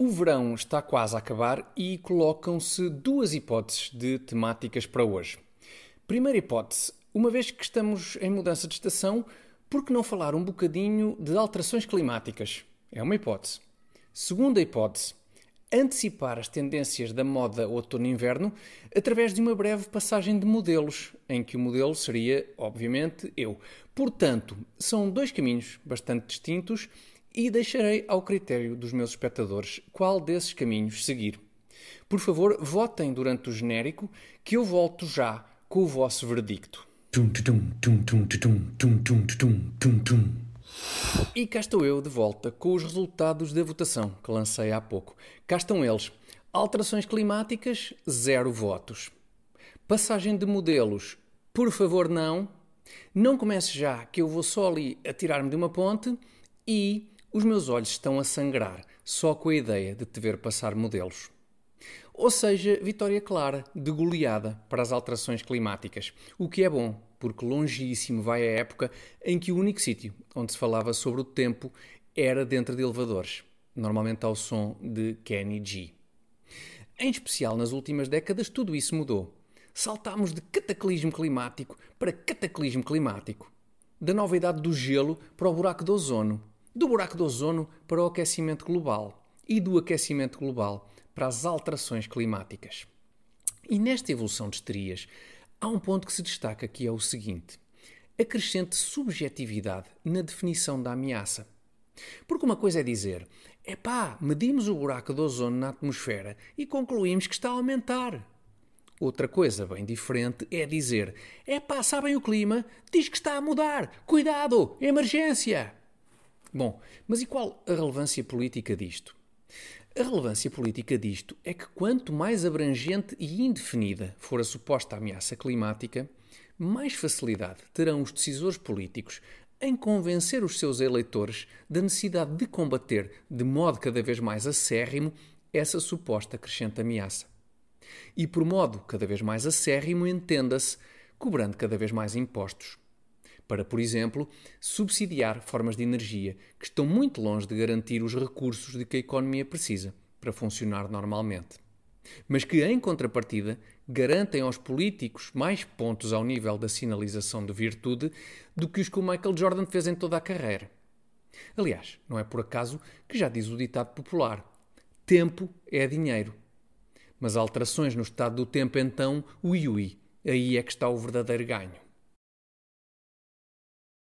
O verão está quase a acabar e colocam-se duas hipóteses de temáticas para hoje. Primeira hipótese: uma vez que estamos em mudança de estação, por que não falar um bocadinho de alterações climáticas? É uma hipótese. Segunda hipótese: antecipar as tendências da moda outono-inverno através de uma breve passagem de modelos, em que o modelo seria, obviamente, eu. Portanto, são dois caminhos bastante distintos e deixarei ao critério dos meus espectadores qual desses caminhos seguir. Por favor, votem durante o genérico que eu volto já com o vosso veredicto. E cá estou eu de volta com os resultados da votação que lancei há pouco. Cá estão eles. Alterações climáticas, zero votos. Passagem de modelos, por favor, não. Não comece já, que eu vou só ali atirar-me de uma ponte. E os meus olhos estão a sangrar só com a ideia de te ver passar modelos. Ou seja, vitória clara, de goleada para as alterações climáticas. O que é bom, porque longíssimo vai a época em que o único sítio onde se falava sobre o tempo era dentro de elevadores, normalmente ao som de Kenny G. Em especial nas últimas décadas, tudo isso mudou. Saltámos de cataclismo climático para cataclismo climático. Da nova idade do gelo para o buraco do ozono do buraco de ozono para o aquecimento global e do aquecimento global para as alterações climáticas. E nesta evolução de histerias, há um ponto que se destaca que é o seguinte: a crescente subjetividade na definição da ameaça. Porque uma coisa é dizer, epá, medimos o buraco de ozono na atmosfera e concluímos que está a aumentar. Outra coisa bem diferente é dizer, epá, sabem o clima? Diz que está a mudar. Cuidado, emergência! Bom, mas e qual a relevância política disto? A relevância política disto é que quanto mais abrangente e indefinida for a suposta ameaça climática, mais facilidade terão os decisores políticos em convencer os seus eleitores da necessidade de combater de modo cada vez mais acérrimo essa suposta crescente ameaça. E por modo cada vez mais acérrimo, entenda-se, cobrando cada vez mais impostos para, por exemplo, subsidiar formas de energia que estão muito longe de garantir os recursos de que a economia precisa para funcionar normalmente. Mas que, em contrapartida, garantem aos políticos mais pontos ao nível da sinalização de virtude do que os que o Michael Jordan fez em toda a carreira. Aliás, não é por acaso que já diz o ditado popular: tempo é dinheiro. Mas alterações no estado do tempo, então, ui ui, aí é que está o verdadeiro ganho.